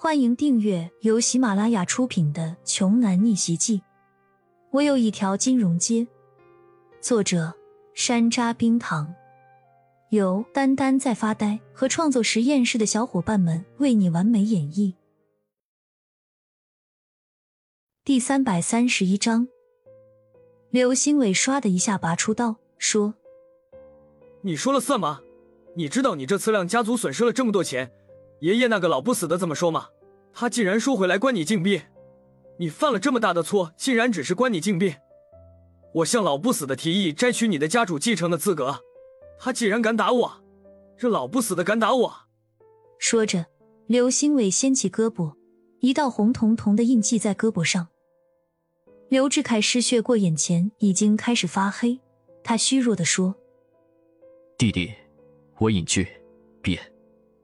欢迎订阅由喜马拉雅出品的《穷男逆袭记》。我有一条金融街。作者：山楂冰糖，由丹丹在发呆和创作实验室的小伙伴们为你完美演绎。第三百三十一章，刘新伟唰的一下拔出刀，说：“你说了算吗？你知道你这次让家族损失了这么多钱？”爷爷那个老不死的怎么说嘛？他竟然说回来关你禁闭，你犯了这么大的错，竟然只是关你禁闭。我向老不死的提议摘取你的家主继承的资格，他竟然敢打我，这老不死的敢打我！说着，刘兴伟掀起胳膊，一道红彤彤的印记在胳膊上。刘志凯失血过眼前已经开始发黑，他虚弱的说：“弟弟，我隐居，别，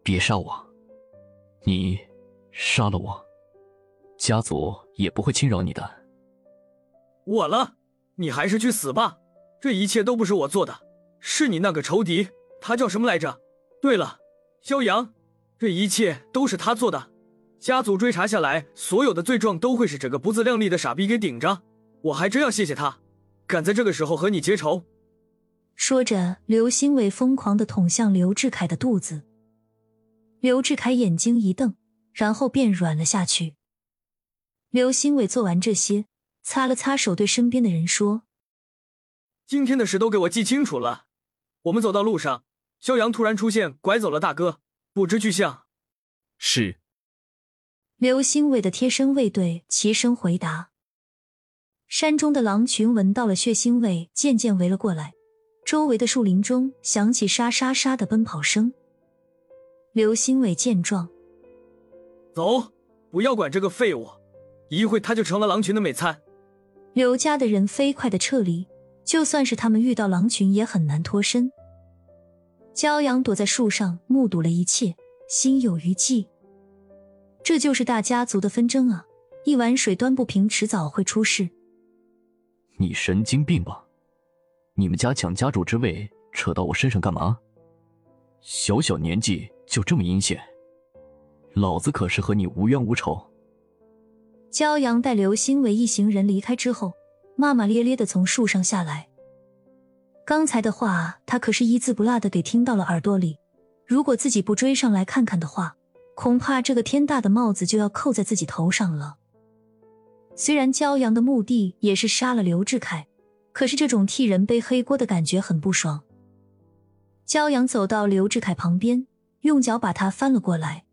别杀我。”你杀了我，家族也不会轻饶你的。我了，你还是去死吧！这一切都不是我做的，是你那个仇敌，他叫什么来着？对了，萧阳，这一切都是他做的。家族追查下来，所有的罪状都会是这个不自量力的傻逼给顶着。我还真要谢谢他，敢在这个时候和你结仇。说着，刘新伟疯狂的捅向刘志凯的肚子。刘志凯眼睛一瞪，然后便软了下去。刘兴伟做完这些，擦了擦手，对身边的人说：“今天的事都给我记清楚了。我们走到路上，肖阳突然出现，拐走了大哥，不知去向。”是。刘兴伟的贴身卫队齐声回答。山中的狼群闻到了血腥味，渐渐围了过来。周围的树林中响起沙沙沙的奔跑声。刘新伟见状，走，不要管这个废物，一会他就成了狼群的美餐。刘家的人飞快的撤离，就算是他们遇到狼群，也很难脱身。骄阳躲在树上，目睹了一切，心有余悸。这就是大家族的纷争啊！一碗水端不平，迟早会出事。你神经病吧？你们家抢家主之位，扯到我身上干嘛？小小年纪。就这么阴险，老子可是和你无冤无仇。骄阳带刘星伟一行人离开之后，骂骂咧咧的从树上下来。刚才的话，他可是一字不落的给听到了耳朵里。如果自己不追上来看看的话，恐怕这个天大的帽子就要扣在自己头上了。虽然骄阳的目的也是杀了刘志凯，可是这种替人背黑锅的感觉很不爽。骄阳走到刘志凯旁边。用脚把他翻了过来，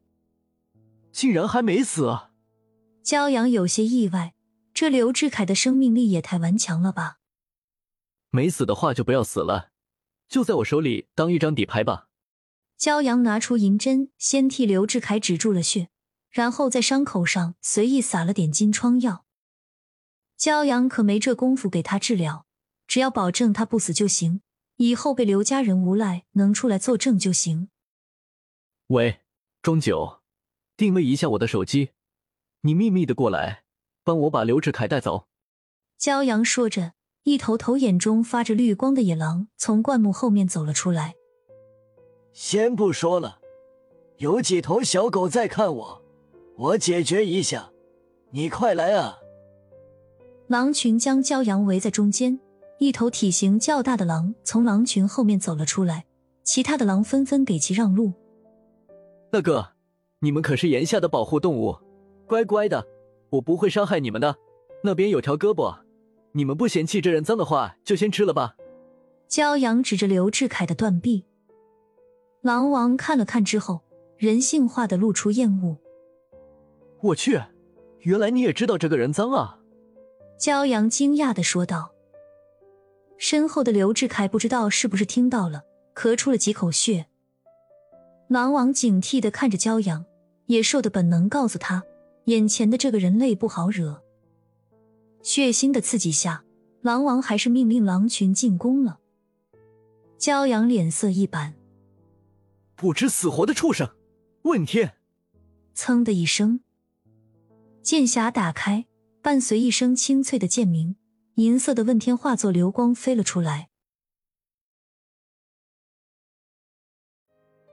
竟然还没死！骄阳有些意外，这刘志凯的生命力也太顽强了吧？没死的话就不要死了，就在我手里当一张底牌吧。骄阳拿出银针，先替刘志凯止住了血，然后在伤口上随意撒了点金疮药。骄阳可没这功夫给他治疗，只要保证他不死就行，以后被刘家人诬赖，能出来作证就行。喂，钟九，定位一下我的手机，你秘密的过来，帮我把刘志凯带走。骄阳说着，一头头眼中发着绿光的野狼从灌木后面走了出来。先不说了，有几头小狗在看我，我解决一下，你快来啊！狼群将骄阳围在中间，一头体型较大的狼从狼群后面走了出来，其他的狼纷纷给其让路。大哥，你们可是炎夏的保护动物，乖乖的，我不会伤害你们的。那边有条胳膊，你们不嫌弃这人脏的话，就先吃了吧。骄阳指着刘志凯的断臂，狼王看了看之后，人性化的露出厌恶。我去，原来你也知道这个人脏啊！骄阳惊讶的说道。身后的刘志凯不知道是不是听到了，咳出了几口血。狼王警惕的看着骄阳，野兽的本能告诉他，眼前的这个人类不好惹。血腥的刺激下，狼王还是命令狼群进攻了。骄阳脸色一板，不知死活的畜生！问天！噌的一声，剑匣打开，伴随一声清脆的剑鸣，银色的问天化作流光飞了出来。